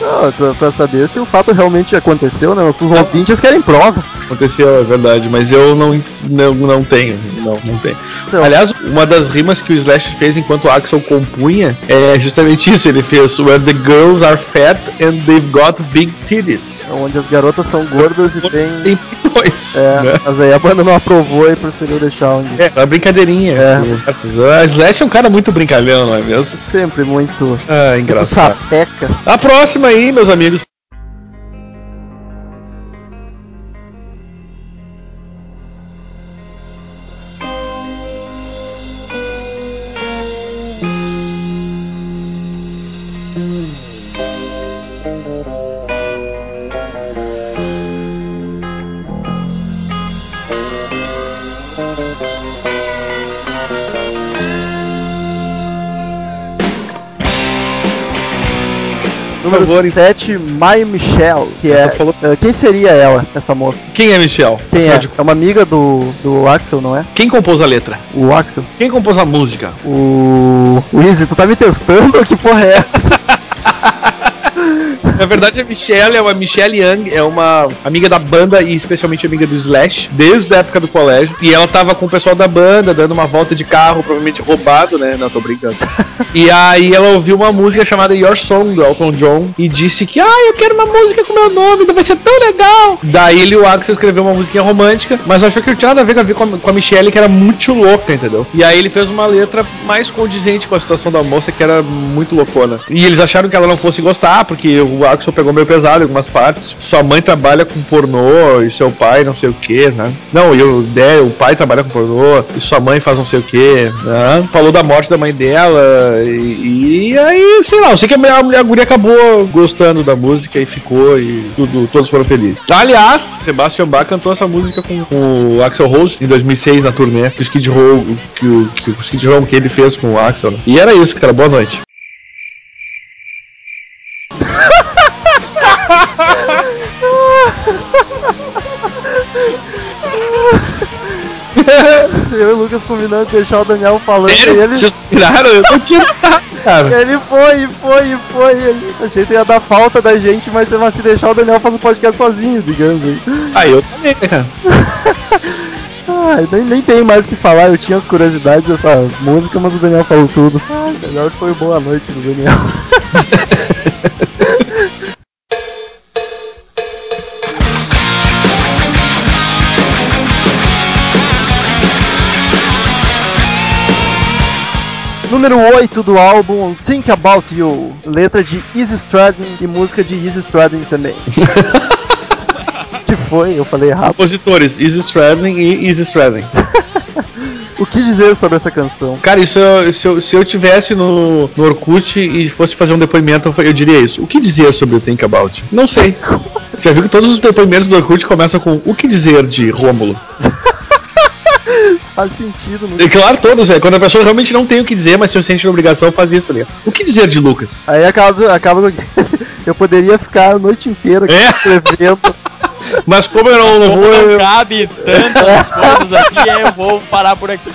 Não, pra, pra saber se o fato realmente aconteceu, né? Nossos ouvintes querem provas. Aconteceu, é verdade, mas eu não, não, não tenho. Não, não tenho. Não. Aliás, uma das rimas que o Slash fez enquanto o Axel compunha é justamente isso. Ele fez Where the girls are fat and they've got big titties. Onde as garotas são gordas e tem. Tem pitões. É, né? mas aí a banda não aprovou e preferiu deixar onde. É, uma brincadeirinha. É. A Slash é um cara muito brincalhão, não é mesmo? Sempre muito. Ah, muito engraçado. sapeca. A próxima aí, meus amigos. Favor, 7, My Michelle, que é. falou- eh, Quem seria ela, essa moça? Quem é Michel? Quem é? É uma amiga do, do Axel, não é? Quem compôs a letra? O Axel? Quem compôs a música? O. O Easy, tu tá me testando? Que porra é essa? Na verdade, a Michelle é uma Michelle Young, é uma amiga da banda e especialmente amiga do Slash, desde a época do colégio. E ela tava com o pessoal da banda, dando uma volta de carro, provavelmente roubado, né? Não, tô brincando. e aí ela ouviu uma música chamada Your Song, do Elton John, e disse que, ah, eu quero uma música com meu nome, vai ser tão legal. Daí ele e o Axel escreveu uma musiquinha romântica, mas achou que não tinha nada a ver com a, com a Michelle, que era muito louca, entendeu? E aí ele fez uma letra mais condizente com a situação da moça, que era muito loucona. E eles acharam que ela não fosse gostar, porque o Axel pegou meio pesado em algumas partes. Sua mãe trabalha com pornô e seu pai não sei o que, né? Não, e o, né, o pai trabalha com pornô e sua mãe faz não sei o que, né? Falou da morte da mãe dela e, e aí, sei lá, eu sei que a, a, a guria acabou gostando da música e ficou e tudo, todos foram felizes. Aliás, Sebastian Bach cantou essa música com, com o Axel Rose em 2006 na turnê, que o Skid Row, que o, que o Skid Row que ele fez com o Axel. né? E era isso, cara. Boa noite. Eu e o Lucas combinando de deixar o Daniel falando e Sério? ele. Vocês tiraram? Eu não tinha cara. Ele foi, e foi, e foi. Ele... Achei que ia dar falta da gente, mas se se deixar o Daniel faz o podcast sozinho, digamos aí. Ah, eu também, né, cara. Ah, nem, nem tem mais o que falar, eu tinha as curiosidades dessa música, mas o Daniel falou tudo. Ah, melhor foi boa noite do Daniel. Número 8 do álbum Think About You, letra de Easy Stradlin e música de Easy Stradlin também. que foi? Eu falei errado. Compositores, Easy Stradlin e Easy Stradlin. O que dizer sobre essa canção? Cara, isso eu- se, eu, se eu tivesse no, no Orkut e fosse fazer um depoimento, eu diria isso. O que dizer sobre o Think About? Não sei. Já viu que todos os depoimentos do Orkut começam com o que dizer de Rômulo? Faz sentido, não E claro, todos, é. Quando a pessoa realmente não tem o que dizer, mas se eu sente na obrigação, faz isso, tá ligado? O que dizer de Lucas? Aí acaba, acaba que eu poderia ficar a noite inteira aqui É. escrevendo. Mas como eu não, não Como vou. não eu- cabe tantas coisas aqui, eu vou parar por aqui.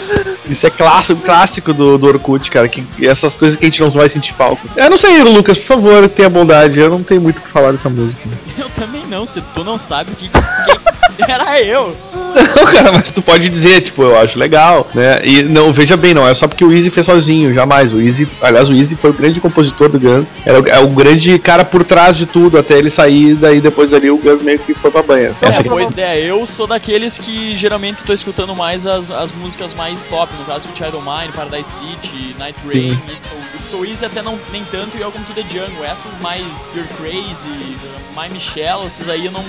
Isso é clássico, clássico do, do Orkut, cara. Que essas coisas que a gente não vai sentir falta. Eu não sei, Lucas, por favor, tenha bondade. Eu não tenho muito o que falar dessa música. Eu também não, se tu não sabe o que, que era eu. Não, cara, mas tu pode dizer, tipo, eu acho legal, né? E não, veja bem, não é só porque o Easy fez sozinho, jamais. O Easy, aliás, o Easy foi o grande compositor do Guns. Era o, é o grande cara por trás de tudo, até ele sair, daí depois ali o Guns meio que foi pra banha. É, Essa- pois é, eu sou daqueles que geralmente tô escutando mais as, as músicas mais top, no caso Child of Mine, Paradise City, Night Rain, It's So, It's So Easy até não, nem tanto e Welcome to the Jungle. Essas mais You're Crazy, My Michelle, essas aí eu não,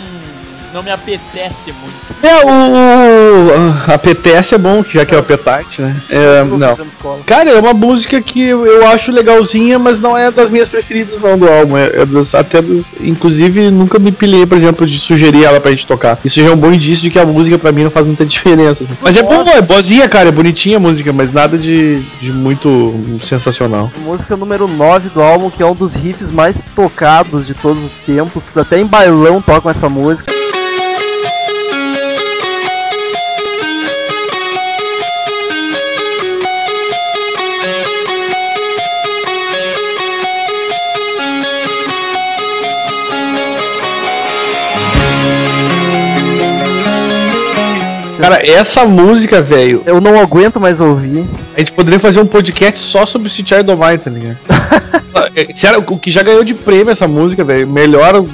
não me apetece muito. É, o. A PTS é bom, já que é o Appetite, né? É, não. Cara, é uma música que eu eu acho legalzinha, mas não é das minhas preferidas não do álbum. É, é das- até das, inclusive nunca me pilhei, por exemplo, de sugerir ela pra gente tocar. Isso já é um bom indício de que a música pra mim não faz muita diferença. Mas é bom, é boazinha, cara, é bonitinha a música, mas nada de, de muito sensacional. Música número 9 do álbum, que é um dos riffs mais tocados de todos os tempos. Até em bailão tocam essa música. Cara, essa música, velho, Eu não aguento mais ouvir. A gente poderia fazer um podcast só sobre o Sweet Child O' Mine, tá ligado? Sério, o que já ganhou de prêmio essa música, velho. Melhor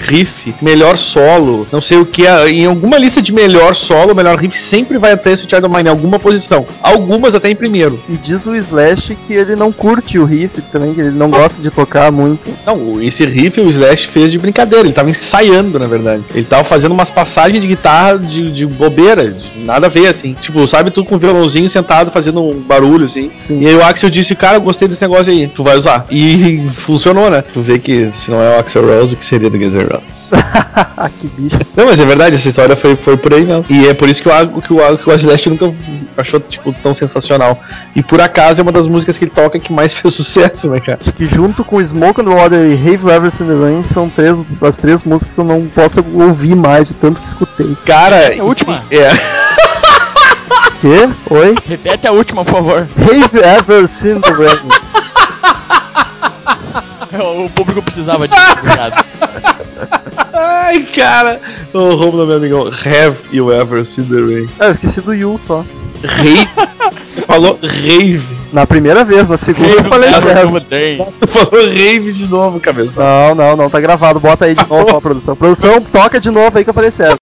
riff, melhor solo, não sei o que. Em alguma lista de melhor solo, melhor riff, sempre vai ter Sweet Child Mine em alguma posição. Algumas até em primeiro. E diz o Slash que ele não curte o riff também, que ele não gosta de tocar muito. Não, esse riff o Slash fez de brincadeira, ele tava ensaiando, na verdade. Ele tava fazendo umas passagens de guitarra de, de bobeira, de nada a ver, assim. Tipo, sabe, tu com o violãozinho sentado fazendo um barulho, assim. Sim. E aí o Axel disse, cara, eu gostei desse negócio aí, tu vai usar. E funcionou, né? Tu vê que se não é o Axel Rose, o que seria do Guns Que bicho. Não, mas é verdade, essa história foi, foi por aí mesmo. E é por isso que o, que o, que o Slash nunca achou, tipo, tão sensacional. E por acaso é uma das músicas que ele toca que mais fez sucesso, né, cara? Que junto com Smoke on the Water e Have Ever Seen the Rain são três, as três músicas que eu não posso ouvir mais, de tanto que escutei. Cara. É a última. É. Quê? Oi? Repete a última, por favor. Have Ever Seen the Rain. O público precisava disso, obrigado. Ai, cara. O Romulo, meu amigão. Have you ever seen the rain? Ah, eu esqueci do Yu só. Rave. Falou rave. Na primeira vez, na segunda eu falei certo. Falou rave de novo, cabeça. Não, não, não, tá gravado. Bota aí de novo, ó, produção. Produção, toca de novo aí que eu falei certo.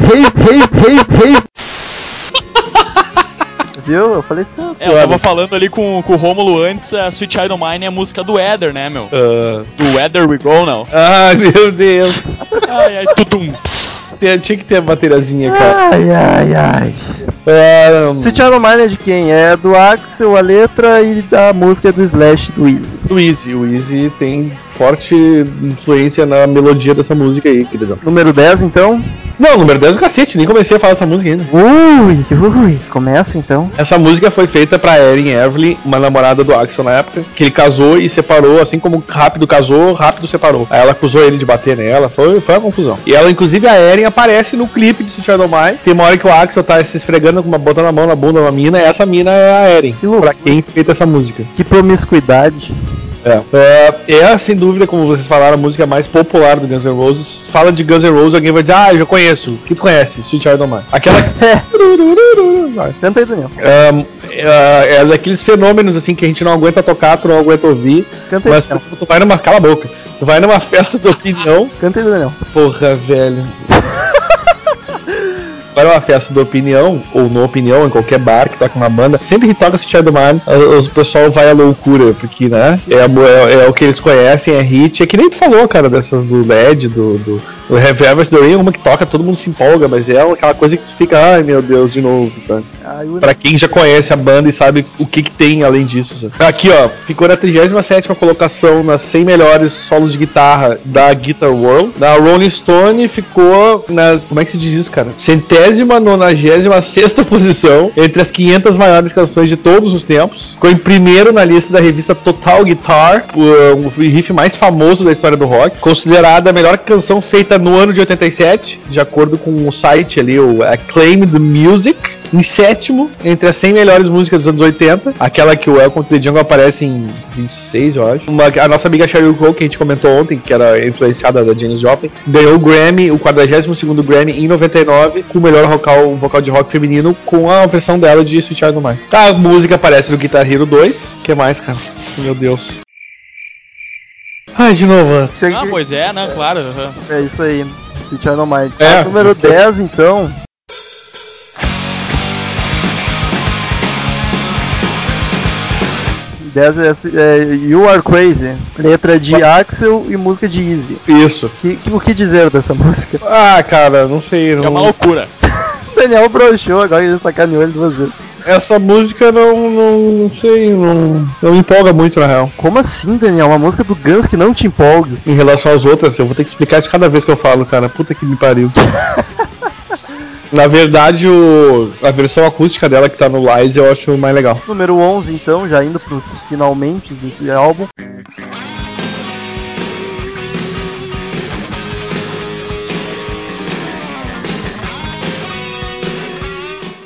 Rave, rave, rave, rave. Viu? Eu falei certo. É, eu tava falando ali com, com o Rômulo antes, a Sweet Child Mine é a música do Weather, né, meu? Ah. Do Weather We Go, não. Ai, meu Deus. Ai, ai, tutum, pss. Tinha, tinha que ter a bateriazinha, cara. Ai, ai, ai. Ah, Sweet Child Mine é de quem? É do Axel, a letra e da música do Slash do Easy. o Easy. O Easy tem forte influência na melodia dessa música aí, queridão. Número 10, então? Não, número 10 do cacete, nem comecei a falar dessa música ainda. Ui, ui, começa então. Essa música foi feita pra Erin Everly, uma namorada do Axel na época, que ele casou e separou, assim como rápido casou, rápido separou. Aí ela acusou ele de bater nela, foi, foi uma confusão. E ela, inclusive, a Erin aparece no clipe de Sweet Child O' Mine. Tem uma hora que o Axel tá se esfregando, com uma, botando a mão na bunda de uma mina, e essa mina é a Erin. Que. Pra quem fez essa música. Que promiscuidade. É. É, é, sem dúvida, como vocês falaram, a música mais popular do Guns N' Roses. Fala de Guns N' Roses, alguém vai dizer, ah, eu já conheço. O que tu conhece? Sweet O' Mine. Aquela... Canta aí, Daniel. É, é, daqueles fenômenos assim que a gente não aguenta tocar, tu não aguenta ouvir, Canta aí, mas tu vai numa. Cala a boca. Tu vai numa festa de opinião. Canta aí, Daniel. Porra, velho. Vai numa festa de opinião, ou no opinião, em qualquer bar que toca uma banda, sempre que toca esse Mine, o o pessoal vai à loucura, porque, né, é, é- é o que eles conhecem, é hit, é que nem tu falou, cara, dessas do LED, do, do, Ever Seen the Rain, uma que toca, todo mundo se empolga, mas é aquela coisa que tu fica, ai meu Deus, de novo, sabe? O- Pra quem já conhece a banda e sabe o que, que tem além disso. sabe? Aqui, ó, ficou na 37 colocação nas 100 melhores solos de guitarra da Guitar World. Na Rolling Stone ficou na. Como é que se diz isso, cara? Centésima, nonagésima sexta posição entre as 500 maiores canções de todos os tempos. Ficou em primeiro na lista da revista Total Guitar, o riff mais famoso da história do rock. Considerada a melhor canção feita no ano de 87, de acordo com o site ali, o Acclaimed Music. Em sétimo, entre as 100 melhores músicas dos anos 80, aquela que o Welcome to the Jungle aparece em 26, eu acho. Uma- a nossa amiga Sheryl Crow, que a gente comentou ontem, que era influenciada da Janis Joplin, ganhou o Grammy, o 42º Grammy em 99, com o melhor vocal, vocal de rock feminino, com a versão dela de Sweet Child O' Mine. A música aparece no Guitar Hero 2, que mais, cara? Meu Deus. Ai, de novo. Ah, pois é, né? Claro. aham. É isso aí. Sweet Child O' Mine. É. Número 10, então. Dez é, é You Are Crazy, letra de Axel e música de Easy. Isso. Que, que- o que dizer dessa música? Ah, cara, não sei. É uma Não... loucura. Daniel broxou, agora ele sacaneou ele duas vezes. Essa música não, não, não sei, não, não me empolga muito na real. Como assim, Daniel? Uma música do Guns que não te empolgue? Em relação às outras, eu vou ter que explicar isso cada vez que eu falo, cara. Puta que me pariu. Na verdade, o, a versão acústica dela que tá no Lies eu acho mais legal. Número 11, então, já indo pros finalmente desse álbum.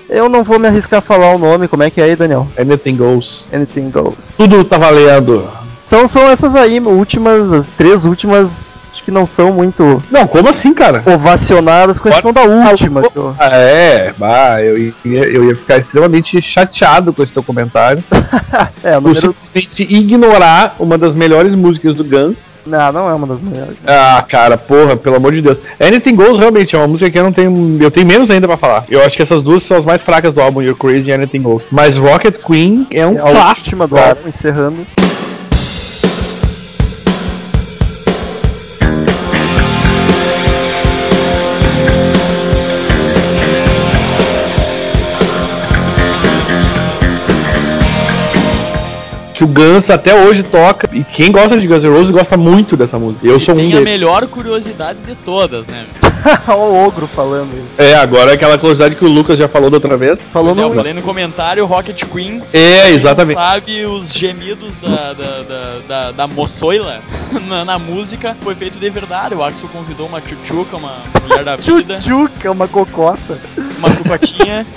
Eu não vou me arriscar a falar o nome, como é que é aí, Daniel? Anything Goes. Anything Goes. Tudo tá valendo. São, são essas aí, últimas, as três últimas, acho que não são muito Não, como assim, cara? ovacionadas, com exceção da última. eu- Ah, é, bah, eu ia, eu ia ficar extremamente chateado com esse teu comentário. É, número. simplesmente ignorar uma das melhores músicas do Guns. Não, não é uma das melhores. Ah, cara, porra, pelo amor de Deus. Anything Goes realmente é uma música que eu não tenho. Eu tenho menos ainda pra falar. Eu acho que essas duas são as mais fracas do álbum, You're Crazy e Anything Goes. Mas Rocket Queen é um É a clássico. última do álbum, encerrando. Que o Guns até hoje toca. E quem gosta de Guns N' Roses gosta muito dessa música. Eu E sou um tem a melhor curiosidade de todas, né? Olha o ogro falando. É, agora aquela curiosidade que o Lucas já falou da outra vez. Falou Pois é, eu no. falei no comentário Rocket Queen. É, exatamente. sabe os gemidos da, da, da, da, da moçoila na, na música foi feito de verdade. O Axel convidou uma tchutchuca, uma mulher da vida, Tchutchuca, uma cocota. uma cucotinha.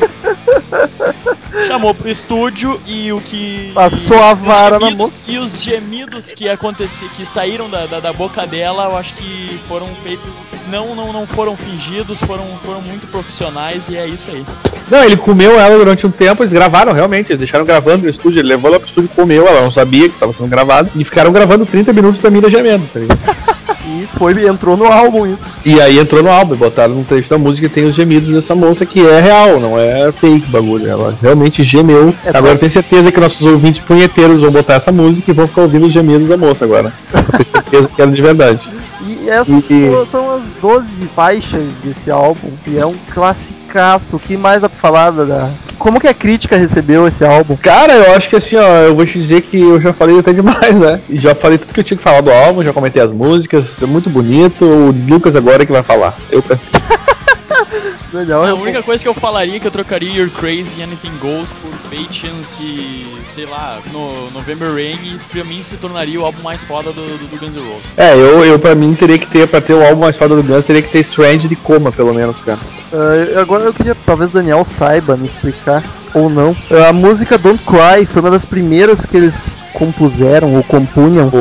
Chamou pro estúdio e o que. Passou a os vara na gemidos- E os gemidos que aconteci, que saíram da, da, da boca dela, eu acho que foram feitos. Não, não, não foram fingidos, foram, foram muito profissionais e é isso aí. Não, ele comeu ela durante um tempo, eles gravaram realmente, eles deixaram gravando no estúdio, ele levou ela pro estúdio, comeu, ela não sabia que estava sendo gravado, e ficaram gravando 30 minutos da mina gemendo, tá ligado? E foi, entrou no álbum isso. E aí entrou no álbum, botaram um trecho da música e tem os gemidos dessa moça que é real, não é fake bagulho. Ela realmente gemeu. É, agora tá. eu tenho certeza que nossos ouvintes punheteiros vão botar essa música e vão ficar ouvindo os gemidos da moça agora. Eu tenho certeza que era de verdade. E essas E- são- são as 12 faixas desse álbum, e é um classicaço. O que mais dá pra falar da-. Como que a crítica recebeu esse álbum? Cara, eu acho que assim, ó, eu vou te dizer que eu já falei até demais, né? E já falei tudo que eu tinha que falar do álbum, já comentei as músicas, é muito bonito. O Lucas agora é que vai falar. Eu pensei. Daniel, A única coisa que eu falaria é que eu trocaria You're Crazy Anything Goes por Patience e, sei lá, no November Rain e pra mim se tornaria o álbum mais foda do, do, do Guns N' Roses. É, eu, eu pra mim teria que ter, pra ter o álbum mais foda do Guns, teria que ter Strange de coma, pelo menos, cara. Ah, agora eu queria, talvez Daniel saiba me explicar ou não. Ah, a música Don't Cry foi uma das primeiras que eles compuseram ou compunham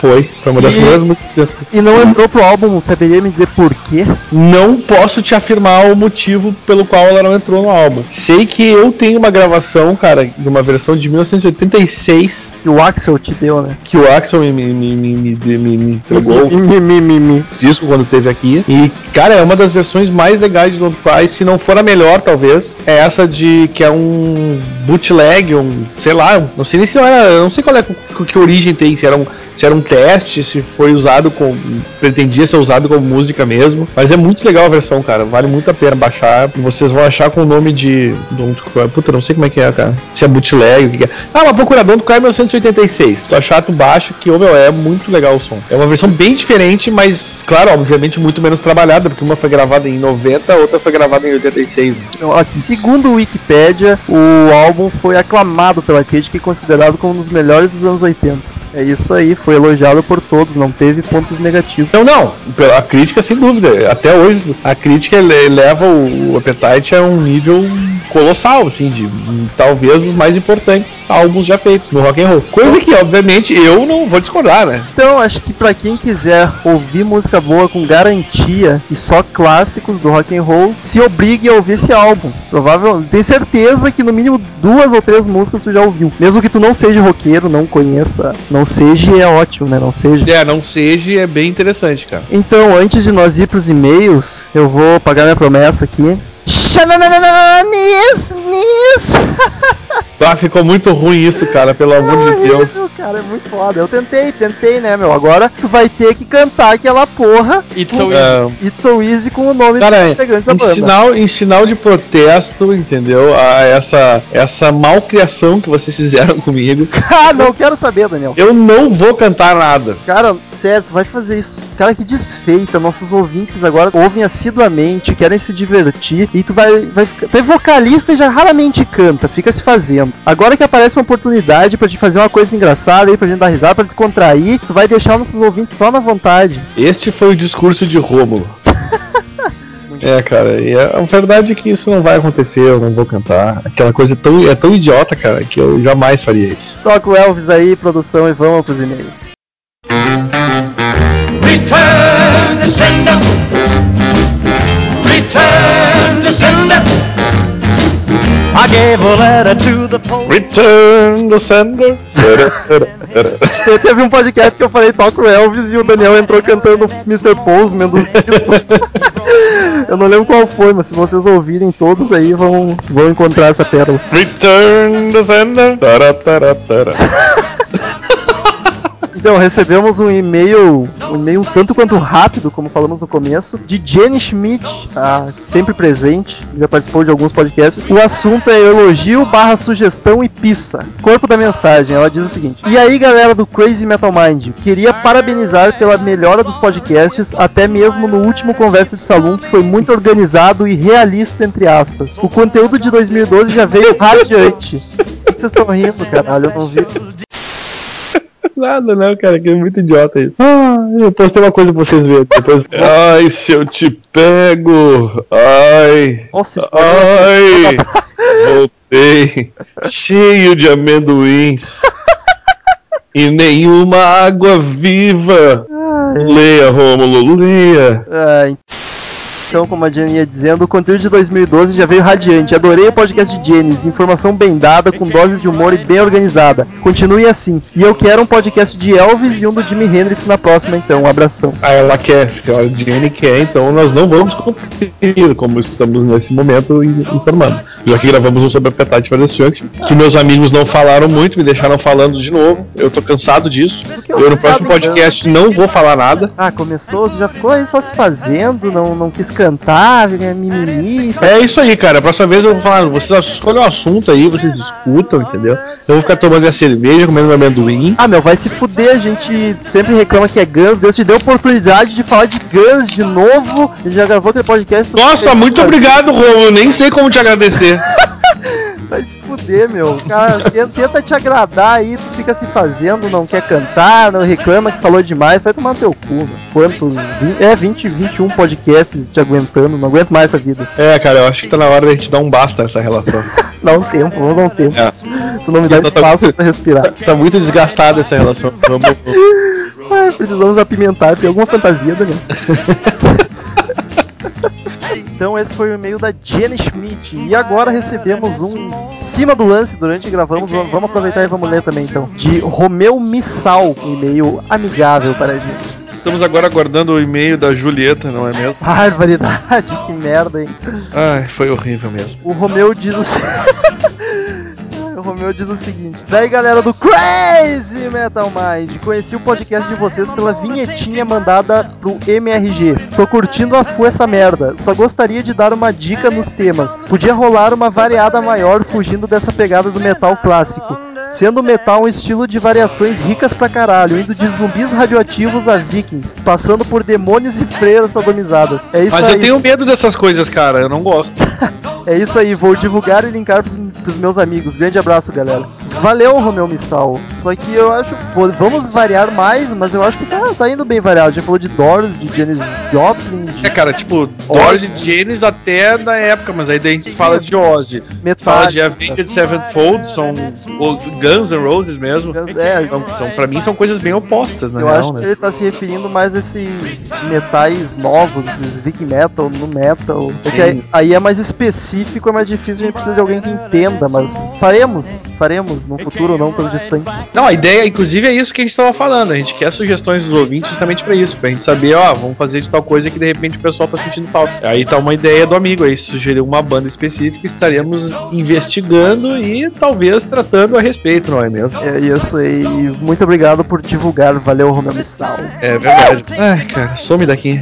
Foi, foi uma das primeiras músicas. e não entrou pro álbum. Saberia me dizer por quê? Não posso te afirmar o motivo pelo qual ela não entrou no álbum. Sei que eu tenho uma gravação, cara, de uma versão de 1986 Que o Axel te deu, né? que o Axel me, me, me, me, me, me- me entregou. Mi, mi, mi, mi. disco quando teve aqui. E, cara, é uma das versões mais legais de Don't Cry, se não for a melhor, talvez. É essa de que é um bootleg, um, sei lá, não sei nem se era, eu não sei qual é que, que origem tem, se era um se era um teste, se foi usado com pretendia ser usado como música mesmo, mas é muito legal a versão, cara, vale muito a pena baixar. Vocês vão achar com o nome de. Puta, não sei como é que é, cara. Se é bootleg, o que é. Ah, uma procura Don't Cry 1986. Tu achar, tu baixa que, ô, meu, é muito legal o som. É uma versão bem diferente, mas, claro, obviamente muito menos trabalhada, porque uma foi gravada em 90, a outra foi gravada em 86. Então, aqui, segundo o Wikipedia, o álbum foi aclamado pela crítica e considerado como um dos melhores dos anos 80. É isso aí, foi elogiado por todos, não teve pontos negativos. Então, não, a crítica, sem dúvida. Até hoje, a crítica leva o Appetite a um nível colossal, assim, de hum, talvez os mais importantes álbuns já feitos no rock and roll. Coisa que, obviamente, eu não vou discordar, né? Então, acho que pra quem quiser ouvir música boa com garantia e só clássicos do rock and roll, se obrigue a ouvir esse álbum. Provavelmente, tenho certeza que no mínimo duas ou três músicas tu já ouviu. Mesmo que tu não seja roqueiro, não conheça, não seja é ótimo, né? Não seja. É, não seja, é bem interessante, cara. Então, antes de nós ir pros e-mails, eu vou pagar minha promessa aqui. Xananananis, nis. Ah, ficou muito ruim isso, cara, pelo amor de Deus. Cara, é muito foda. Eu tentei, tentei, né, meu? Agora tu vai ter que cantar aquela porra It's so easy. É, It's So Easy com o nome Cara, dos integrantes da em banda. sinal, em sinal de protesto, entendeu? A essa, essa malcriação que vocês fizeram comigo, Ah, não quero saber, Daniel. eu não vou cantar nada. Cara, sério, tu vai fazer isso. Cara, que desfeita. Nossos ouvintes agora ouvem assiduamente, querem se divertir. E tu vai, vai ficar. Tu é vocalista e já raramente canta, fica se fazendo. Agora que aparece uma oportunidade pra te fazer uma coisa engraçada aí, pra gente dar risada, pra descontrair, tu vai deixar nossos ouvintes só na vontade. Este foi o discurso de Rômulo. É, cara, e a verdade é que isso não vai acontecer, eu não vou cantar. Aquela coisa tão, é tão idiota, cara, que eu jamais faria isso. Toca o Elvis aí, produção, e vamos pros e-mails. Return to sender. Return to sender. I gave a letter to the post. Return the sender. Te- Teve um podcast que eu falei toca o Elvis e o Daniel entrou cantando Mr. Postman dos Beatles. Eu não lembro qual foi, mas se vocês ouvirem todos aí, vão, vão encontrar essa pérola. Return the sender. Então, recebemos um e-mail, um e-mail tanto quanto rápido, como falamos no começo, de Jenny Schmidt, a sempre presente, já participou de alguns podcasts. O assunto é elogio barra sugestão e pizza. Corpo da mensagem, ela diz o seguinte: E aí, galera do Crazy Metal Mind, queria parabenizar pela melhora dos podcasts, até mesmo no último Conversa de Salão, que foi muito organizado e realista, entre aspas. O conteúdo de 2012 já veio radiante. Vocês estão rindo, caralho? Eu não vi. Nada, não, cara, que é muito idiota isso. Ah, eu postei uma coisa pra vocês verem. Depois... Ai, se eu te pego. Ai. Nossa, Ai. Voltei. Cheio de amendoins. E nenhuma água viva. Leia, Rômulo, leia. Ah, então, como a Jenny ia dizendo, o conteúdo de 2012 já veio radiante. Adorei o podcast de Jenny, informação bem dada, com doses de humor e bem organizada. Continue assim. E eu quero um podcast de Elvis e um do Jimi Hendrix na próxima, então. Um abração. Ah, ela quer, a Jenny quer, então nós não vamos conferir, como estamos nesse momento in- informando. Já que gravamos um sobre a Appetite for Destruction, que meus amigos não falaram muito, me deixaram falando de novo. Eu tô cansado disso. eu Eu no próximo podcast não vou falar nada. Ah, começou, já ficou aí só se fazendo, não, não quis cantar, né, mimimi. É isso aí, cara. Próxima vez eu vou falar, vocês escolhem um assunto aí, vocês discutam, entendeu? Eu vou ficar tomando minha cerveja, comendo meu amendoim. Ah, meu, vai se fuder, a gente sempre reclama que é Guns, Deus te deu a oportunidade de falar de Guns de novo, já gravou aquele podcast. Nossa, muito obrigado, Romulo. Nem sei como te agradecer. Vai se fuder, meu. Cara, tenta- te agradar aí, tu fica se fazendo, não quer cantar, não reclama que falou demais, vai tomar no teu cu, meu. Quantos? Vi- É, 20, 21 podcasts te aguentando, não aguento mais essa vida. É, cara, eu acho que tá na hora da gente dar um basta nessa relação. Dá um tempo, vamos dar um tempo. É. Tu não me dá Eu tô- espaço pra respirar. Tá muito desgastada essa relação. Vamos. Ah, precisamos apimentar, tem alguma fantasia, Daniel? Então esse foi o e-mail da Jenny Schmidt. E agora recebemos um cima do lance durante que gravamos. Vamos vamos aproveitar e vamos ler também então. De Romeu Missal, um e-mail amigável para a gente. Estamos agora aguardando o e-mail da Julieta, não é mesmo? Barbaridade, que merda, hein? Ai, foi horrível mesmo. O Romeu diz o Romeu diz o seguinte: Daí galera do Crazy Metal Mind, conheci o podcast de vocês pela vinhetinha mandada pro MRG. Tô curtindo a fu essa merda. Só gostaria de dar uma dica nos temas. Podia rolar uma variada maior fugindo dessa pegada do metal clássico. Sendo o metal um estilo de variações ricas pra caralho, indo de zumbis radioativos a vikings, passando por demônios e freiras sodomizadas. É isso Mas aí. eu tenho medo dessas coisas, cara. Eu não gosto. É isso aí, vou divulgar e linkar pros, pros meus amigos. Grande abraço, galera. Valeu, Romeu Missal. Só que eu acho, pô, vamos variar mais, mas eu acho que tá, tá indo bem variado. Gente falou de Doors, de Janis Joplin, de É, cara, tipo, Doors e Janis até da época, mas aí daí a gente fala de Ozzy. Fala de. Avenged Sevenfold, são Guns N' Roses mesmo. Guns- é. São, são, pra mim são coisas bem opostas, na Eu real, acho que né? ele tá se referindo mais a esses metais novos, esses Viking Metal, no Metal. Porque aí, aí é mais específico, é mais difícil, a gente precisa de alguém que entenda, mas faremos, faremos, num futuro não tão distante. Não, a ideia, inclusive, é isso que a gente tava falando. A gente quer sugestões dos ouvintes justamente pra isso, pra gente saber, ó, vamos fazer de tal coisa que de repente o pessoal tá sentindo falta. Aí tá uma ideia do amigo aí, sugerir uma banda específica, estaremos investigando e talvez tratando a respeito, não é mesmo? É isso aí, muito obrigado por divulgar, valeu Romeu Missal. É verdade. Ai, cara, some daqui.